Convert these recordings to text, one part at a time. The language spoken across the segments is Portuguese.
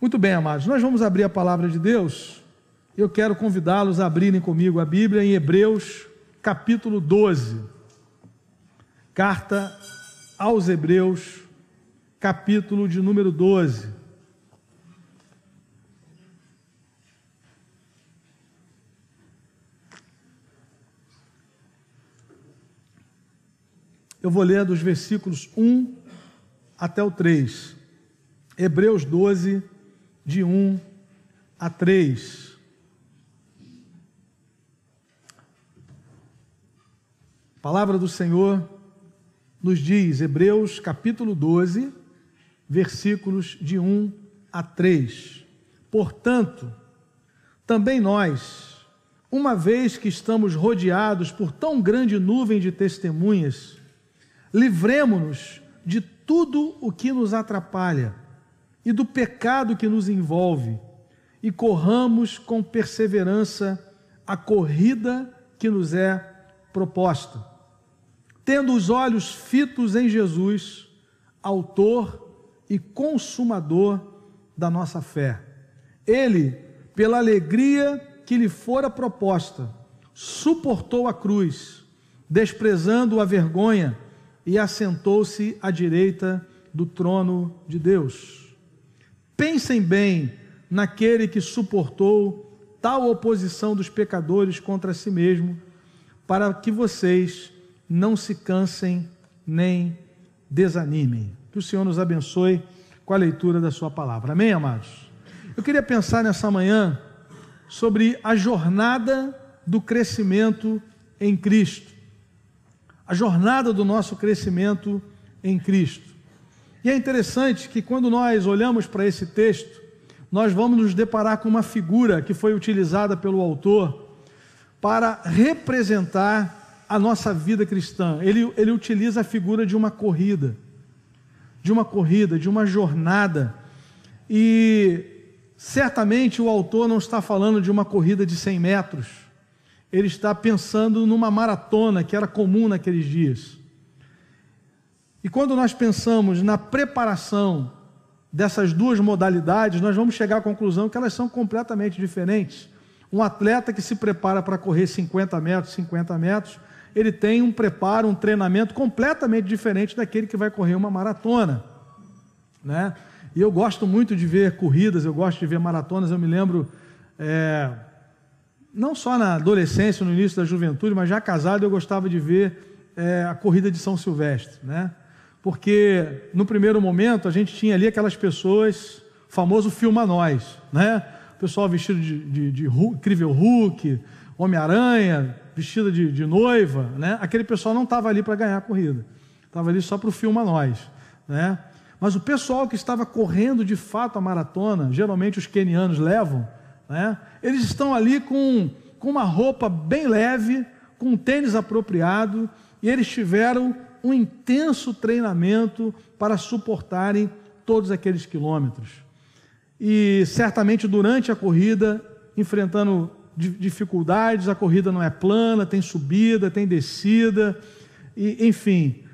Muito bem, amados, nós vamos abrir a palavra de Deus. Eu quero convidá-los a abrirem comigo a Bíblia em Hebreus, capítulo 12. Carta aos Hebreus, capítulo de número 12. Eu vou ler dos versículos 1 até o 3. Hebreus 12, de 1 a 3. A palavra do Senhor nos diz, Hebreus capítulo 12, versículos de 1 a 3. Portanto, também nós, uma vez que estamos rodeados por tão grande nuvem de testemunhas, livremo-nos de tudo o que nos atrapalha e do pecado que nos envolve, e corramos com perseverança a corrida que nos é proposta, tendo os olhos fitos em Jesus, Autor e Consumador da nossa fé. Ele, pela alegria que lhe fora proposta, suportou a cruz, desprezando a vergonha e assentou-se à direita do trono de Deus. Pensem bem naquele que suportou tal oposição dos pecadores contra si mesmo, para que vocês não se cansem nem desanimem. Que o Senhor nos abençoe com a leitura da Sua palavra. Amém, amados? Eu queria pensar nessa manhã sobre a jornada do crescimento em Cristo a jornada do nosso crescimento em Cristo. E é interessante que quando nós olhamos para esse texto, nós vamos nos deparar com uma figura que foi utilizada pelo autor para representar a nossa vida cristã. Ele, ele utiliza a figura de uma corrida, de uma corrida, de uma jornada. E certamente o autor não está falando de uma corrida de 100 metros ele está pensando numa maratona que era comum naqueles dias. E quando nós pensamos na preparação dessas duas modalidades, nós vamos chegar à conclusão que elas são completamente diferentes. Um atleta que se prepara para correr 50 metros, 50 metros, ele tem um preparo, um treinamento completamente diferente daquele que vai correr uma maratona. Né? E eu gosto muito de ver corridas, eu gosto de ver maratonas. Eu me lembro é, não só na adolescência, no início da juventude, mas já casado, eu gostava de ver é, a corrida de São Silvestre, né? Porque no primeiro momento a gente tinha ali aquelas pessoas, famoso filma nós, né? O pessoal vestido de, de, de incrível Hulk, Homem-Aranha, vestida de, de, noiva, né? Aquele pessoal não estava ali para ganhar a corrida, estava ali só para o filma nós, né? Mas o pessoal que estava correndo de fato a maratona, geralmente os quenianos levam, né? Eles estão ali com, com uma roupa bem leve, com um tênis apropriado, e eles tiveram um intenso treinamento para suportarem todos aqueles quilômetros. E certamente durante a corrida, enfrentando dificuldades, a corrida não é plana, tem subida, tem descida, e, enfim,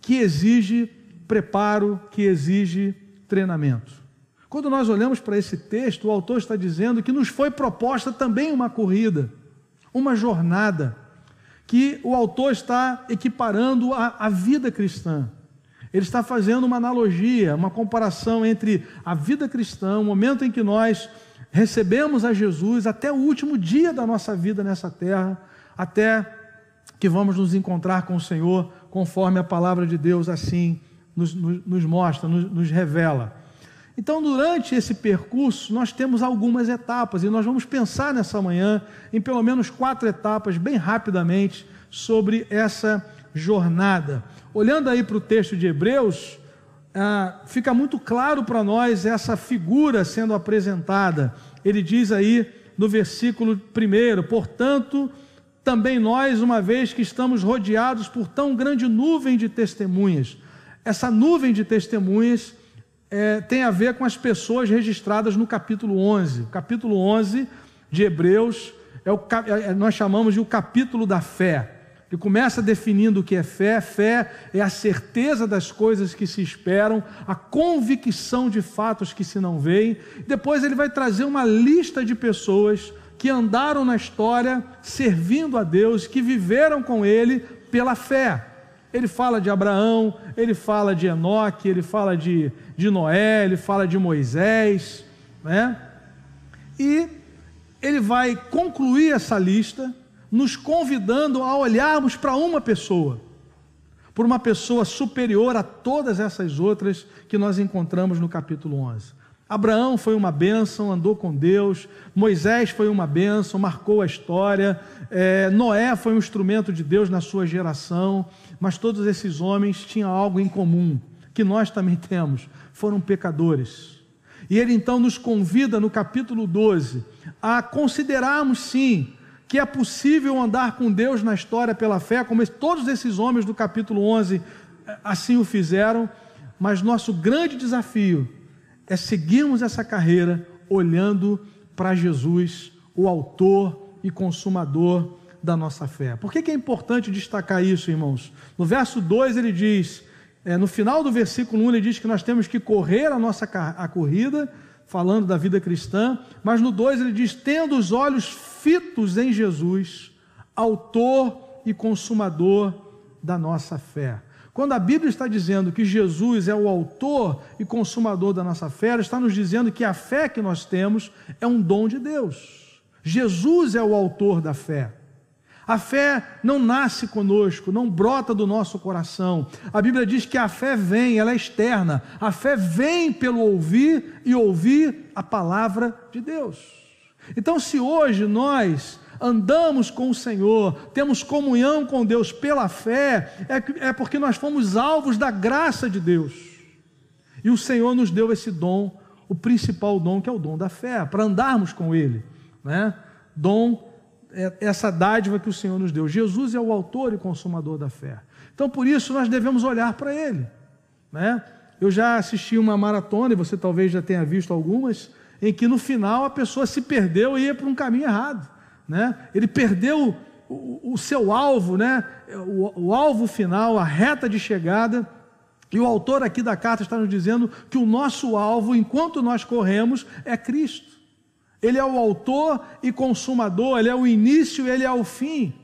que exige preparo, que exige treinamento. Quando nós olhamos para esse texto, o autor está dizendo que nos foi proposta também uma corrida, uma jornada, que o autor está equiparando à, vida cristã. Ele está fazendo uma analogia, uma comparação entre a vida cristã, o momento em que nós recebemos a Jesus, até o último dia da nossa vida nessa terra, até que vamos nos encontrar com o Senhor, conforme a palavra de Deus assim nos, nos, nos mostra, nos, nos revela. Então, durante esse percurso, nós temos algumas etapas, e nós vamos pensar nessa manhã em pelo menos quatro etapas, bem rapidamente, sobre essa jornada. Olhando aí para o texto de Hebreus, ah, fica muito claro para nós essa figura sendo apresentada. Ele diz aí no versículo 1: Portanto, também nós, uma vez que estamos rodeados por tão grande nuvem de testemunhas, essa nuvem de testemunhas é, tem a ver com as pessoas registradas no capítulo 11. O capítulo 11 de Hebreus é o, é, nós chamamos de o capítulo da fé. Ele começa definindo o que é fé. Fé é a certeza das coisas que se esperam, a convicção de fatos que se não veem. Depois ele vai trazer uma lista de pessoas que andaram na história servindo a Deus, que viveram com ele pela fé. Ele fala de Abraão, ele fala de Enoque, ele fala de, de Noé, ele fala de Moisés, né? E ele vai concluir essa lista nos convidando a olharmos para uma pessoa, por uma pessoa superior a todas essas outras que nós encontramos no capítulo 11. Abraão foi uma bênção, andou com Deus, Moisés foi uma bênção, marcou a história, é, Noé foi um instrumento de Deus na sua geração, mas todos esses homens tinham algo em comum, que nós também temos: foram pecadores. E ele então nos convida no capítulo 12 a considerarmos sim que é possível andar com Deus na história pela fé, como todos esses homens do capítulo 11 eh, assim o fizeram, mas nosso grande desafio é seguirmos essa carreira olhando para Jesus, o autor e consumador da nossa fé. Por que, que, é importante destacar isso, irmãos? No verso 2 ele diz, é, no final do versículo 1 ele diz que nós temos que correr a nossa a corrida, falando da vida cristã, mas no 2 ele diz: tendo os olhos fitos em Jesus, autor e consumador da nossa fé. Quando a Bíblia está dizendo que Jesus é o autor e consumador da nossa fé, ela está nos dizendo que a fé que nós temos é um dom de Deus. Jesus é o autor da fé. A fé não nasce conosco, não brota do nosso coração. A Bíblia diz que a fé vem, ela é externa. A fé vem pelo ouvir e ouvir a palavra de Deus. Então, se hoje nós andamos com o Senhor, temos comunhão com Deus pela fé, é, é porque nós fomos alvos da graça de Deus. E o Senhor nos deu esse dom, o principal dom, que é o dom da fé, para andarmos com Ele. Né? Dom é essa dádiva que o Senhor nos deu. Jesus é o autor e consumador da fé. Então, por isso, nós devemos olhar para Ele. Né? Eu já assisti uma maratona, e você talvez já tenha visto algumas, em que no final a pessoa se perdeu e ia para um caminho errado. Né? Ele perdeu o, o seu alvo, né? O, o alvo final, a reta de chegada. E o autor aqui da carta está nos dizendo que o nosso alvo, enquanto nós corremos, é Cristo. Ele é o autor e consumador, ele é o início ele é o fim.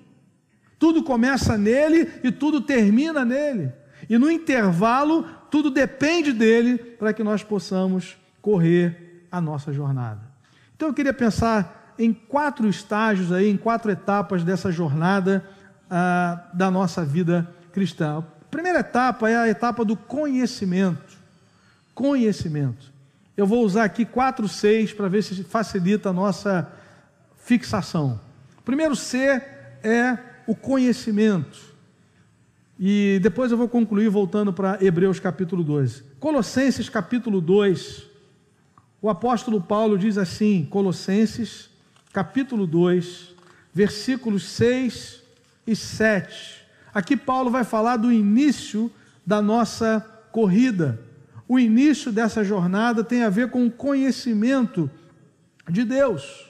Tudo começa nele e tudo termina nele. E no intervalo, tudo depende dele para que nós possamos correr a nossa jornada. Então eu queria pensar em quatro estágios aí, em quatro etapas dessa jornada ah, da nossa vida cristã. A primeira etapa é a etapa do conhecimento. Conhecimento. Eu vou usar aqui quatro Cs para ver se facilita a nossa fixação. O primeiro C é o conhecimento. E depois eu vou concluir voltando para Hebreus capítulo 12. Colossenses capítulo 2. O apóstolo Paulo diz assim, Colossenses capítulo 2, versículos 6 e 7. Aqui Paulo vai falar do início da nossa corrida o início dessa jornada tem a ver com o conhecimento de Deus.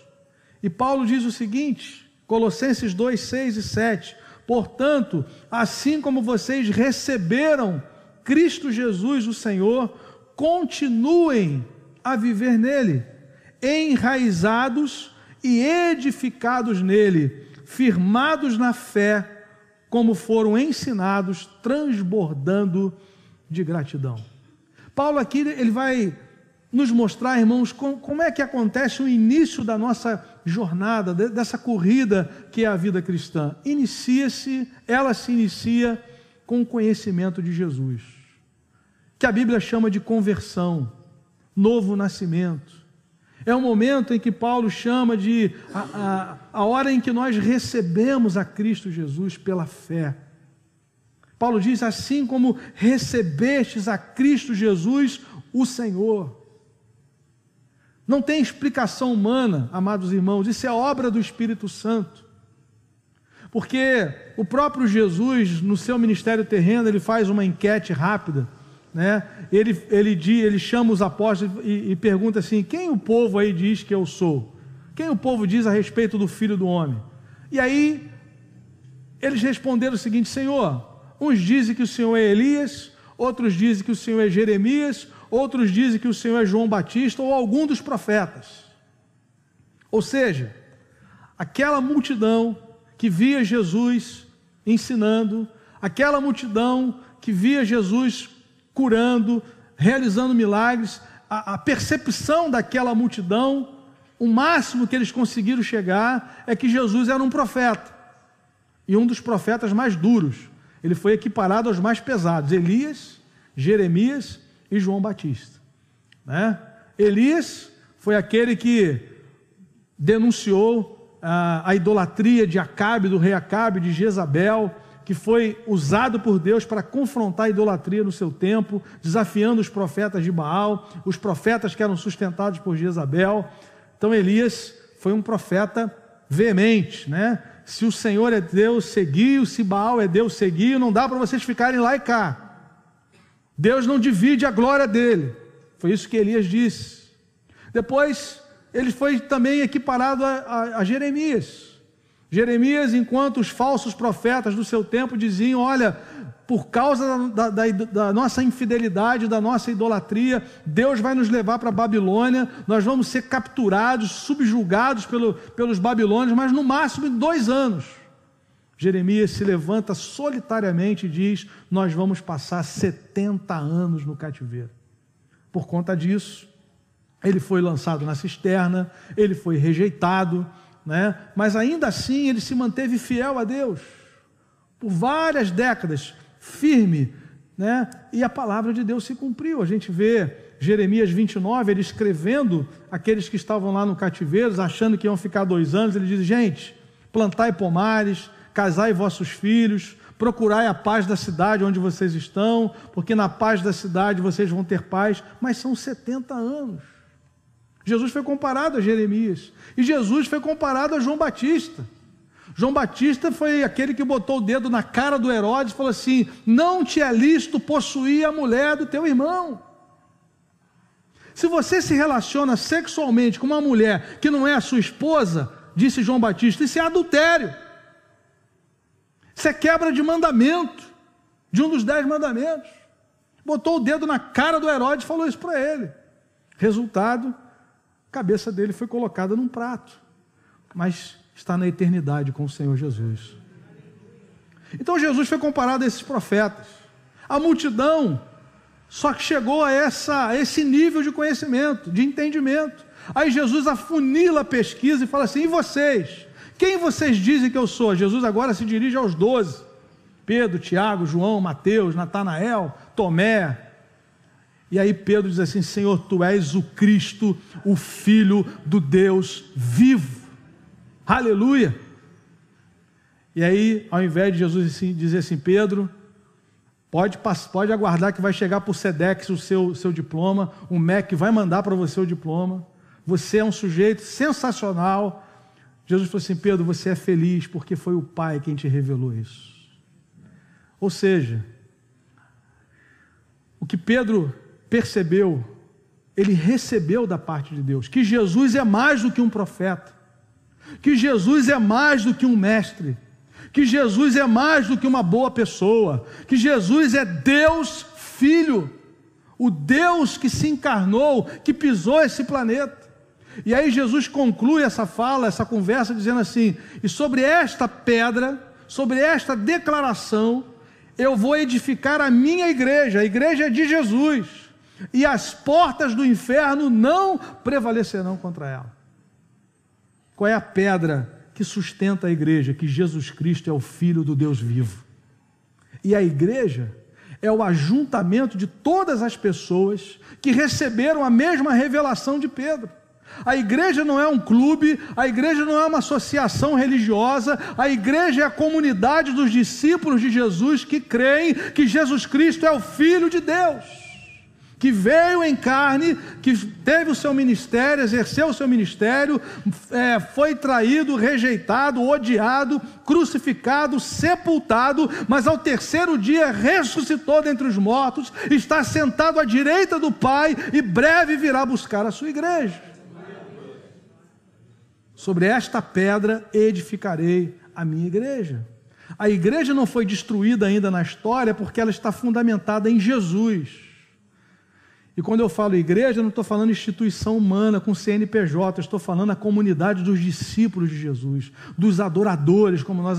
E Paulo diz o seguinte, Colossenses 2, 6 e 7: Portanto, assim como vocês receberam Cristo Jesus, o Senhor, continuem a viver nele, enraizados e edificados nele, firmados na fé, como foram ensinados, transbordando de gratidão. Paulo aqui ele vai nos mostrar, irmãos, como, é que acontece o início da nossa jornada, dessa corrida que é a vida cristã. Inicia-se, ela se inicia com o conhecimento de Jesus, que a Bíblia chama de conversão, novo nascimento. É o momento em que Paulo chama de a, a, a hora em que nós recebemos a Cristo Jesus pela fé. Paulo diz: assim como recebestes a Cristo Jesus, o Senhor. Não tem explicação humana, amados irmãos, isso é obra do Espírito Santo. Porque o próprio Jesus, no seu ministério terreno, ele faz uma enquete rápida, né? Ele, ele, diz, ele chama os apóstolos e, e pergunta assim: quem o povo aí diz que eu sou? Quem o povo diz a respeito do filho do homem? E aí eles responderam o seguinte: Senhor, uns dizem que o Senhor é Elias, outros dizem que o Senhor é Jeremias, outros dizem que o Senhor é João Batista ou algum dos profetas. Ou seja, aquela multidão que via Jesus ensinando, aquela multidão que via Jesus curando, realizando milagres, a, a percepção daquela multidão, o máximo que eles conseguiram chegar é que Jesus era um profeta e um dos profetas mais duros. Ele foi equiparado aos mais pesados: Elias, Jeremias e João Batista. Né? Elias foi aquele que denunciou a, a idolatria de Acabe, do rei Acabe, de Jezabel, que foi usado por Deus para confrontar a idolatria no seu tempo, desafiando os profetas de Baal, os profetas que eram sustentados por Jezabel. Então Elias foi um profeta veemente, né? Se o Senhor é Deus, seguiu, se Baal é Deus, seguiu, não dá para vocês ficarem lá e cá. Deus não divide a glória dele. Foi isso que Elias disse. Depois, ele foi também equiparado a, a, a Jeremias. Jeremias, enquanto os falsos profetas do seu tempo diziam: Olha, por causa da, da, da, nossa infidelidade, da nossa idolatria, Deus vai nos levar para a Babilônia, nós vamos ser capturados, subjugados pelo, pelos babilônios, mas no máximo em dois anos. Jeremias se levanta solitariamente e diz: Nós vamos passar 70 anos no cativeiro. Por conta disso, ele foi lançado na cisterna, ele foi rejeitado, né? mas ainda assim ele se manteve fiel a Deus por várias décadas, firme, né? e a palavra de Deus se cumpriu. A gente vê Jeremias 29, ele escrevendo aqueles que estavam lá no cativeiro, achando que iam ficar dois anos, ele diz: Gente, plantai pomares casai vossos filhos, procurai a paz da cidade onde vocês estão, porque na paz da cidade vocês vão ter paz, mas são 70 anos. Jesus foi comparado a Jeremias, e Jesus foi comparado a João Batista. João Batista foi aquele que botou o dedo na cara do Herodes e falou assim: Não te é lícito possuir a mulher do teu irmão. Se você se relaciona sexualmente com uma mulher que não é a sua esposa, disse João Batista, isso é adultério. Isso é quebra de mandamento, de um dos dez mandamentos. Botou o dedo na cara do Herodes e falou isso para ele. Resultado, cabeça dele foi colocada num prato, mas está na eternidade com o Senhor Jesus. Então Jesus foi comparado a esses profetas. A multidão só que chegou a, essa, a esse nível de conhecimento, de entendimento. Aí Jesus afunila a pesquisa e fala assim: e vocês? Quem vocês dizem que eu sou? Jesus agora se dirige aos doze: Pedro, Tiago, João, Mateus, Natanael, Tomé. E aí Pedro diz assim: Senhor, tu és o Cristo, o Filho do Deus vivo. Aleluia. E aí, ao invés de Jesus assim, dizer assim, Pedro, pode, pode aguardar que vai chegar por Sedex o seu, seu diploma, o MEC vai mandar para você o diploma. Você é um sujeito sensacional, Jesus falou assim: Pedro, você é feliz porque foi o Pai quem te revelou isso. Ou seja, o que Pedro percebeu, ele recebeu da parte de Deus, que Jesus é mais do que um profeta, que Jesus é mais do que um mestre, que Jesus é mais do que uma boa pessoa, que Jesus é Deus Filho, o Deus que se encarnou, que pisou esse planeta. E aí Jesus conclui essa fala, essa conversa, dizendo assim: E sobre esta pedra, sobre esta declaração, eu vou edificar a minha igreja, a igreja de Jesus, e as portas do inferno não prevalecerão contra ela. Qual é a pedra que sustenta a igreja? Que Jesus Cristo é o Filho do Deus vivo. E a igreja é o ajuntamento de todas as pessoas que receberam a mesma revelação de Pedro. A igreja não é um clube, a igreja não é uma associação religiosa, a igreja é a comunidade dos discípulos de Jesus que creem que Jesus Cristo é o Filho de Deus, que veio em carne, que teve o seu ministério, exerceu o seu ministério, é, foi traído, rejeitado, odiado, crucificado, sepultado, mas ao terceiro dia ressuscitou dentre os mortos, está sentado à direita do Pai e breve virá buscar a sua igreja. Sobre esta pedra edificarei a minha igreja. A igreja não foi destruída ainda na história porque ela está fundamentada em Jesus. E quando eu falo igreja, eu não estou falando instituição humana com CNPJ, estou falando a comunidade dos discípulos de Jesus, dos adoradores, como nós,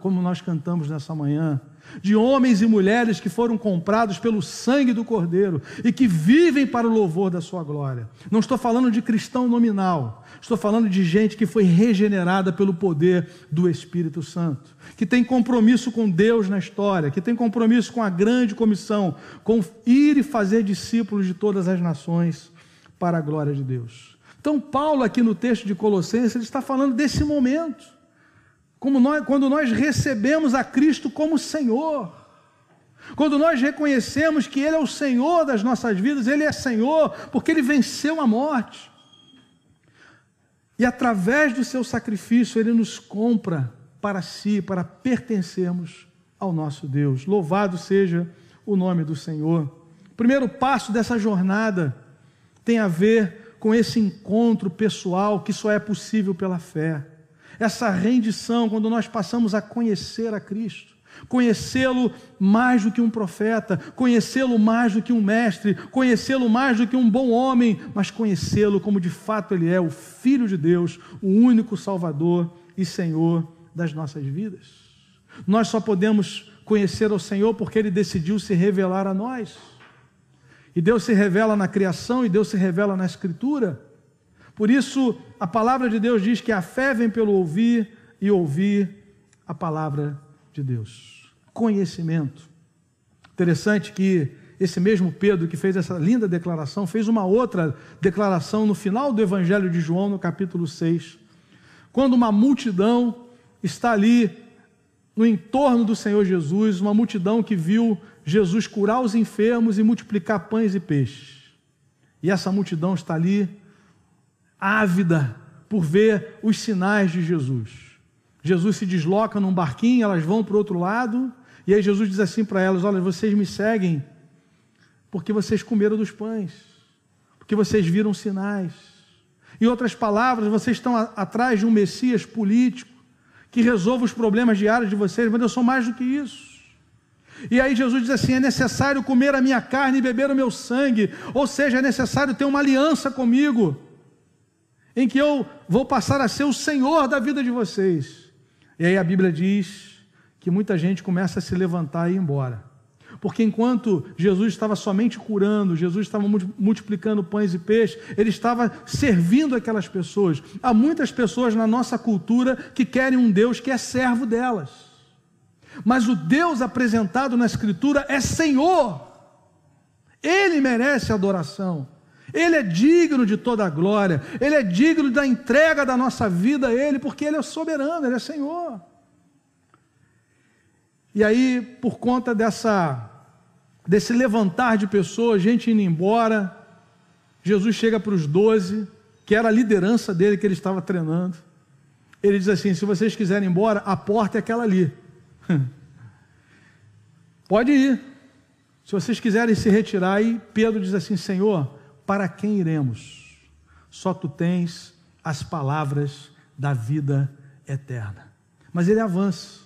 como nós cantamos nessa manhã, de homens e mulheres que foram comprados pelo sangue do Cordeiro e que vivem para o louvor da sua glória. Não estou falando de cristão nominal, estou falando de gente que foi regenerada pelo poder do Espírito Santo que tem compromisso com Deus na história, que tem compromisso com a grande comissão, com ir e fazer discípulos de todas as nações para a glória de Deus. Então, Paulo, aqui no texto de Colossenses, ele está falando desse momento, como nós, quando nós recebemos a Cristo como Senhor. Quando nós reconhecemos que Ele é o Senhor das nossas vidas, Ele é Senhor porque Ele venceu a morte. E através do seu sacrifício, Ele nos compra para si, para pertencermos ao nosso Deus. Louvado seja o nome do Senhor. O primeiro passo dessa jornada tem a ver com esse encontro pessoal que só é possível pela fé. Essa rendição, quando nós passamos a conhecer a Cristo, conhecê-lo mais do que um profeta, conhecê-lo mais do que um mestre, conhecê-lo mais do que um bom homem, mas conhecê-lo como de fato ele é, o Filho de Deus, o único Salvador e Senhor das nossas vidas. Nós só podemos conhecer o Senhor porque Ele decidiu se revelar a nós. E Deus se revela na criação e Deus se revela na Escritura. Por isso, a palavra de Deus diz que a fé vem pelo ouvir e ouvir a palavra de Deus. Conhecimento. Interessante que esse mesmo Pedro que fez essa linda declaração, fez uma outra declaração no final do Evangelho de João, no capítulo 6, quando uma multidão está ali no entorno do Senhor Jesus, uma multidão que viu Jesus curar os enfermos e multiplicar pães e peixes. E essa multidão está ali ávida por ver os sinais de Jesus. Jesus se desloca num barquinho, elas vão para o outro lado, e aí Jesus diz assim para elas: Olha, vocês me seguem porque vocês comeram dos pães, porque vocês viram sinais. Em outras palavras, vocês estão atrás de um Messias político que resolva os problemas diários de vocês, mas eu sou mais do que isso. E aí Jesus diz assim: é necessário comer a minha carne e beber o meu sangue, ou seja, é necessário ter uma aliança comigo, em que eu vou passar a ser o Senhor da vida de vocês. E aí a Bíblia diz que muita gente começa a se levantar e ir embora. Porque enquanto Jesus estava somente curando, Jesus estava multiplicando pães e peixes, ele estava servindo aquelas pessoas. Há muitas pessoas na nossa cultura que querem um Deus que é servo delas. Mas o Deus apresentado na Escritura é Senhor. Ele merece adoração. Ele é digno de toda a glória. Ele é digno da entrega da nossa vida a Ele, porque Ele é soberano, Ele é Senhor. E aí, por conta dessa desse levantar de pessoas, gente indo embora, Jesus chega para os doze, que era a liderança dele que ele estava treinando. Ele diz assim: se vocês quiserem ir embora, a porta é aquela ali. Pode ir. Se vocês quiserem se retirar, e Pedro diz assim: Senhor, para quem iremos? Só tu tens as palavras da vida eterna. Mas ele avança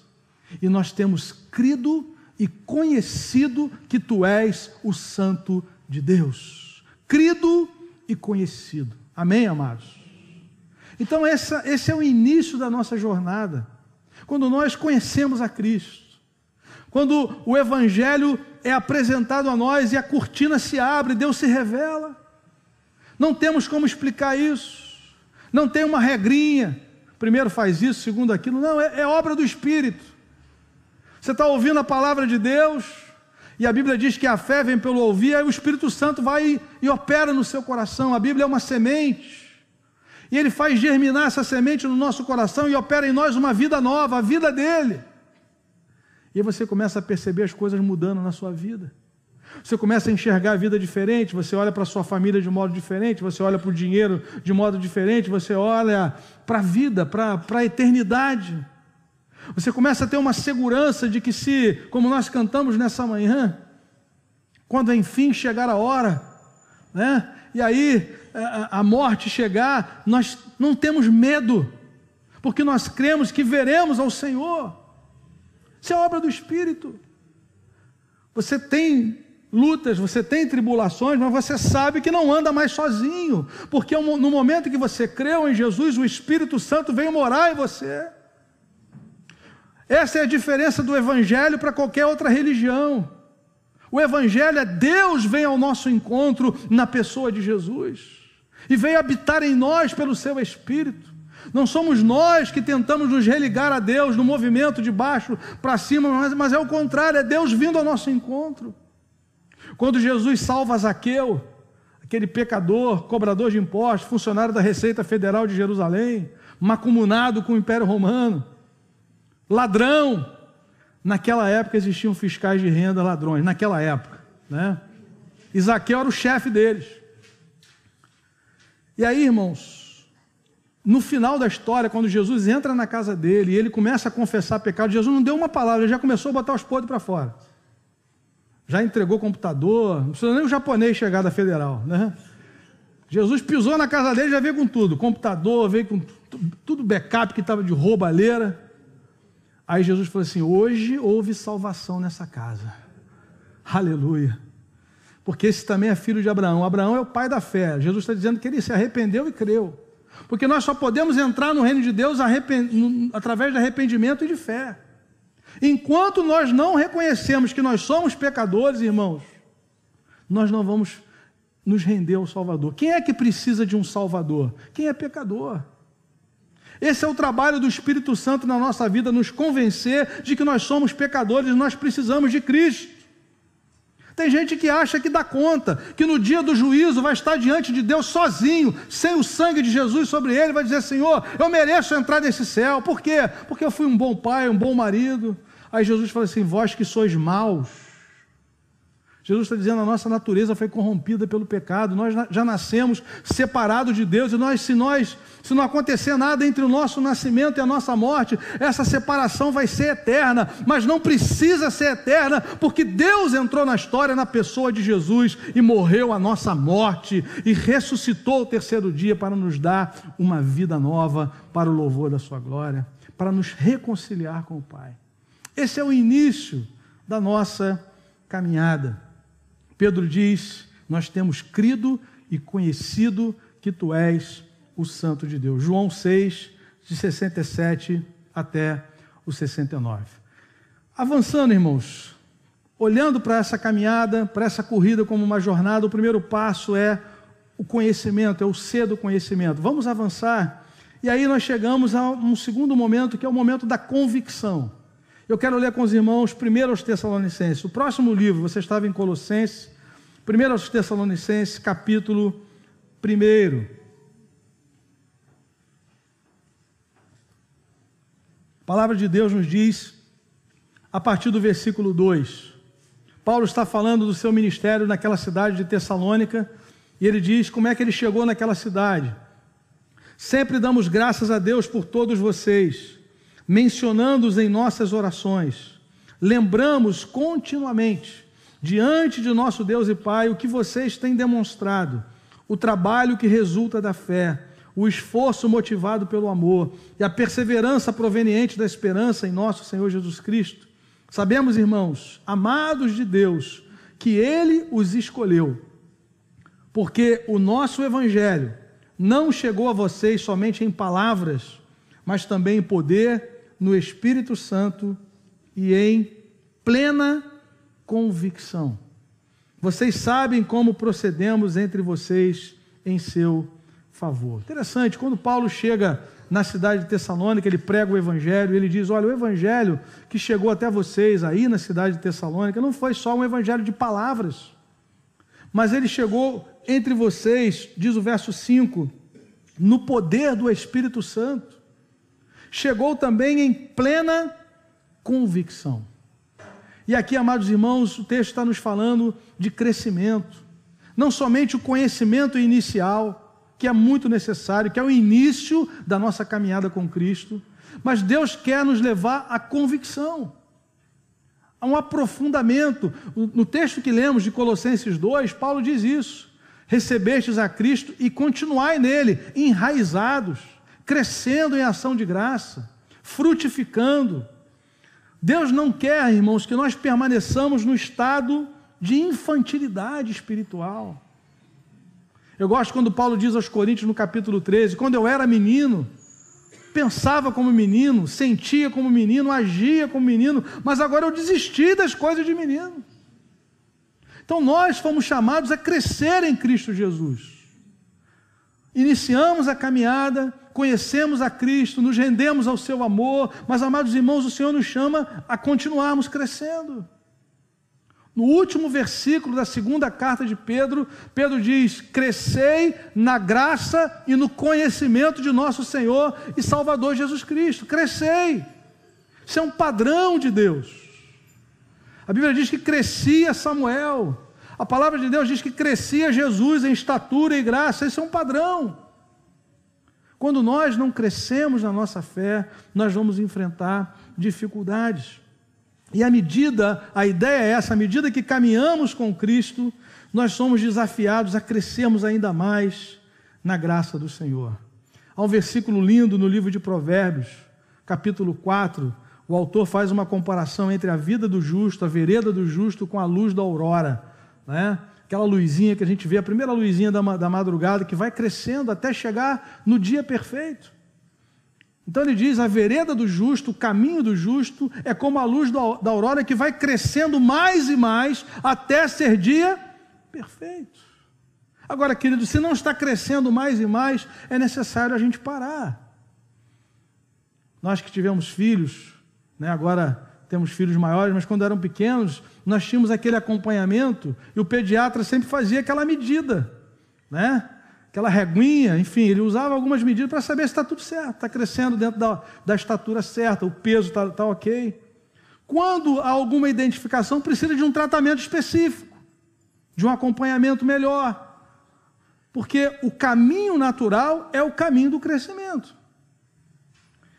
e nós temos crido e conhecido que tu és o Santo de Deus. Crido e conhecido. Amém, amados? Então, essa, esse é o início da nossa jornada. Quando nós conhecemos a Cristo. Quando o Evangelho é apresentado a nós e a cortina se abre, Deus se revela. Não temos como explicar isso. Não tem uma regrinha. Primeiro faz isso, segundo aquilo. Não, é, é obra do Espírito. Você está ouvindo a palavra de Deus, e a Bíblia diz que a fé vem pelo ouvir, aí o Espírito Santo vai e, opera no seu coração. A Bíblia é uma semente, e ele faz germinar essa semente no nosso coração e opera em nós uma vida nova, a vida dele. E aí você começa a perceber as coisas mudando na sua vida. Você começa a enxergar a vida diferente, você olha para sua família de modo diferente, você olha para o dinheiro de modo diferente, você olha para a vida, para, a eternidade. Você começa a ter uma segurança de que, se, como nós cantamos nessa manhã, quando enfim chegar a hora, né? e aí a morte chegar, nós não temos medo, porque nós cremos que veremos ao Senhor. Isso é obra do Espírito. Você tem lutas, você tem tribulações, mas você sabe que não anda mais sozinho, porque no momento que você creu em Jesus, o Espírito Santo veio morar em você. Essa é a diferença do Evangelho para qualquer outra religião. O Evangelho é Deus vem ao nosso encontro na pessoa de Jesus e veio habitar em nós pelo seu Espírito. Não somos nós que tentamos nos religar a Deus no movimento de baixo para cima, mas, mas é o contrário, é Deus vindo ao nosso encontro. Quando Jesus salva Zaqueu, aquele pecador, cobrador de impostos, funcionário da Receita Federal de Jerusalém, macumunado com o Império Romano, ladrão. Naquela época existiam fiscais de renda ladrões, naquela época, né? Zaqueu era o chefe deles. E aí, irmãos, no final da história, quando Jesus entra na casa dele e ele começa a confessar pecado, Jesus não deu uma palavra, ele já começou a botar os podres para fora. Já entregou computador, não precisa nem o japonês chegar da federal, né? Jesus pisou na casa dele, já veio com tudo, computador, veio com tudo backup que estava de roubalheira. Aí Jesus falou assim: hoje houve salvação nessa casa. Aleluia. Porque esse também é filho de Abraão. Abraão é o pai da fé. Jesus está dizendo que ele se arrependeu e creu. Porque nós só podemos entrar no reino de Deus através de arrependimento e de fé. Enquanto nós não reconhecemos que nós somos pecadores, irmãos, nós não vamos nos render ao Salvador. Quem é que precisa de um Salvador? Quem é pecador? Esse é o trabalho do Espírito Santo na nossa vida, nos convencer de que nós somos pecadores nós precisamos de Cristo. Tem gente que acha que dá conta, que no dia do juízo vai estar diante de Deus sozinho, sem o sangue de Jesus sobre ele, vai dizer: Senhor, eu mereço entrar nesse céu. Por quê? Porque eu fui um bom pai, um bom marido. Aí Jesus fala assim: Vós que sois maus, Jesus está dizendo a nossa natureza foi corrompida pelo pecado, nós já nascemos separados de Deus, e nós, se nós, se não acontecer nada entre o nosso nascimento e a nossa morte, essa separação vai ser eterna, mas não precisa ser eterna, porque Deus entrou na história na pessoa de Jesus e morreu a nossa morte e ressuscitou o terceiro dia para nos dar uma vida nova para o louvor da sua glória, para nos reconciliar com o Pai. Esse é o início da nossa caminhada. Pedro diz: Nós temos crido e conhecido que tu és o Santo de Deus. João 6, de 67 até o 69. Avançando, irmãos, olhando para essa caminhada, para essa corrida como uma jornada, o primeiro passo é o conhecimento, é o ser do conhecimento. Vamos avançar. E aí nós chegamos a um segundo momento, que é o momento da convicção. Eu quero ler com os irmãos primeiro aos Tessalonicenses. O próximo livro, você estava em Colossenses, 1 aos Tessalonicenses, capítulo 1. A palavra de Deus nos diz, a partir do versículo 2, Paulo está falando do seu ministério naquela cidade de Tessalônica, e ele diz como é que ele chegou naquela cidade. Sempre damos graças a Deus por todos vocês, mencionando-os em nossas orações. Lembramos continuamente diante de nosso Deus e Pai o que vocês têm demonstrado, o trabalho que resulta da fé, o esforço motivado pelo amor e a perseverança proveniente da esperança em nosso Senhor Jesus Cristo. Sabemos, irmãos, amados de Deus, que Ele os escolheu, porque o nosso Evangelho não chegou a vocês somente em palavras, mas também em poder, no Espírito Santo e em plena convicção. Vocês sabem como procedemos entre vocês em seu favor. Interessante, quando Paulo chega na cidade de Tessalônica, ele prega o evangelho, ele diz: "Olha, o evangelho que chegou até vocês aí na cidade de Tessalônica não foi só um evangelho de palavras, mas ele chegou entre vocês, diz o verso 5, no poder do Espírito Santo. Chegou também em plena convicção. E aqui, amados irmãos, o texto está nos falando de crescimento. Não somente o conhecimento inicial, que é muito necessário, que é o início da nossa caminhada com Cristo, mas Deus quer nos levar à convicção, a um aprofundamento. No texto que lemos de Colossenses 2, Paulo diz isso: recebestes a Cristo e continuai nele, enraizados, crescendo em ação de graça, frutificando Deus não quer, irmãos, que nós permaneçamos no estado de infantilidade espiritual. Eu gosto quando Paulo diz aos Coríntios no capítulo 13: quando eu era menino, pensava como menino, sentia como menino, agia como menino, mas agora eu desisti das coisas de menino. Então nós fomos chamados a crescer em Cristo Jesus. Iniciamos a caminhada, conhecemos a Cristo, nos rendemos ao seu amor, mas, amados irmãos, o Senhor nos chama a continuarmos crescendo. No último versículo da segunda carta de Pedro, Pedro diz: Crescei na graça e no conhecimento de nosso Senhor e Salvador Jesus Cristo. Crescei. Isso é um padrão de Deus. A Bíblia diz que crescia Samuel. A palavra de Deus diz que crescia Jesus em estatura e graça. Isso é um padrão. Quando nós não crescemos na nossa fé, nós vamos enfrentar dificuldades. E à medida, a ideia é essa, à medida que caminhamos com Cristo, nós somos desafiados a crescermos ainda mais na graça do Senhor. Há um versículo lindo no livro de Provérbios, capítulo 4, o autor faz uma comparação entre a vida do justo, a vereda do justo, com a luz da aurora. Né? Aquela luzinha que a gente vê, a primeira luzinha da, da madrugada, que vai crescendo até chegar no dia perfeito. Então ele diz: a vereda do justo, o caminho do justo, é como a luz da aurora que vai crescendo mais e mais até ser dia perfeito. Agora, querido, se não está crescendo mais e mais, é necessário a gente parar. Nós que tivemos filhos, né, agora temos filhos maiores, mas quando eram pequenos, nós tínhamos aquele acompanhamento e o pediatra sempre fazia aquela medida, né? aquela reguinha, enfim, ele usava algumas medidas para saber se está tudo certo, está crescendo dentro da, da estatura certa, o peso está tá ok. Quando há alguma identificação, precisa de um tratamento específico, de um acompanhamento melhor. Porque o caminho natural é o caminho do crescimento.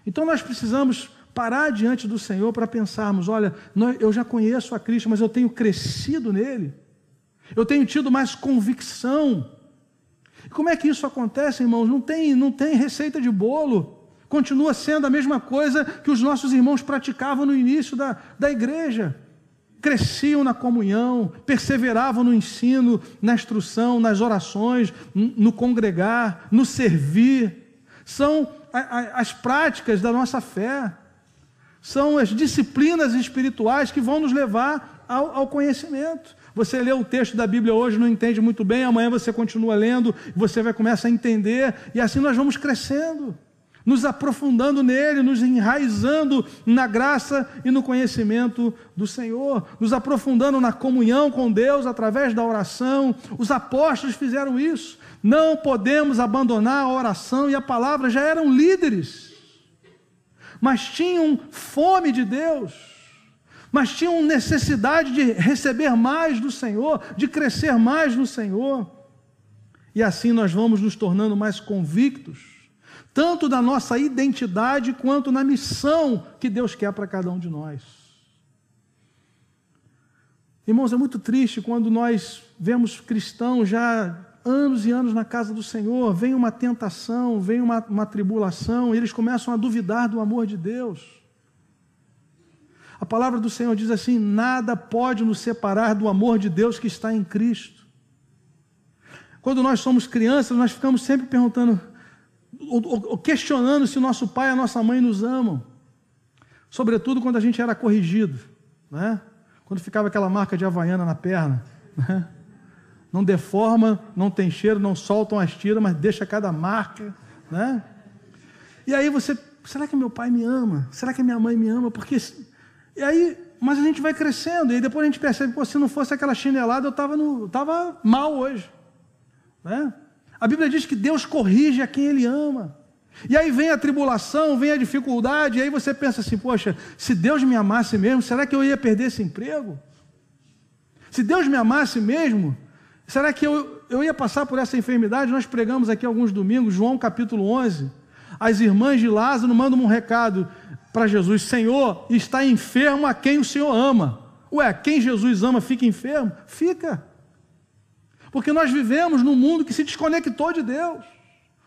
Então nós precisamos parar diante do Senhor para pensarmos: olha, eu já conheço a Cristo, mas eu tenho crescido nele, eu tenho tido mais convicção como é que isso acontece, irmãos? Não tem, não tem receita de bolo. Continua sendo a mesma coisa que os nossos irmãos praticavam no início da, da igreja. Cresciam na comunhão, perseveravam no ensino, na instrução, nas orações, no congregar, no servir. São as práticas da nossa fé, são as disciplinas espirituais que vão nos levar ao, ao conhecimento. Você lê o texto da Bíblia hoje, não entende muito bem, amanhã você continua lendo, você vai começar a entender, e assim nós vamos crescendo, nos aprofundando nele, nos enraizando na graça e no conhecimento do Senhor, nos aprofundando na comunhão com Deus através da oração. Os apóstolos fizeram isso. Não podemos abandonar a oração e a palavra, já eram líderes, mas tinham fome de Deus mas tinham necessidade de receber mais do Senhor, de crescer mais no Senhor. E assim nós vamos nos tornando mais convictos, tanto da nossa identidade quanto na missão que Deus quer para cada um de nós. Irmãos, é muito triste quando nós vemos cristãos já anos e anos na casa do Senhor, vem uma tentação, vem uma, uma tribulação, e eles começam a duvidar do amor de Deus. A palavra do Senhor diz assim: nada pode nos separar do amor de Deus que está em Cristo. Quando nós somos crianças, nós ficamos sempre perguntando, ou questionando se nosso pai e a nossa mãe nos amam. Sobretudo quando a gente era corrigido, né? quando ficava aquela marca de havaiana na perna. Né? Não deforma, não tem cheiro, não soltam as tiras, mas deixa cada marca. Né? E aí você, será que meu pai me ama? Será que minha mãe me ama? Porque e aí, mas a gente vai crescendo, e depois a gente percebe, pô, se não fosse aquela chinelada, eu estava tava mal hoje. Né? A Bíblia diz que Deus corrige a quem Ele ama. E aí vem a tribulação, vem a dificuldade, e aí você pensa assim: poxa, se Deus me amasse mesmo, será que eu ia perder esse emprego? Se Deus me amasse mesmo, será que eu, eu ia passar por essa enfermidade? Nós pregamos aqui alguns domingos, João capítulo 11. As irmãs de Lázaro mandam um recado: para Jesus: Senhor, está enfermo a quem o Senhor ama. Ué, quem Jesus ama fica enfermo? Fica. Porque nós vivemos num mundo que se desconectou de Deus.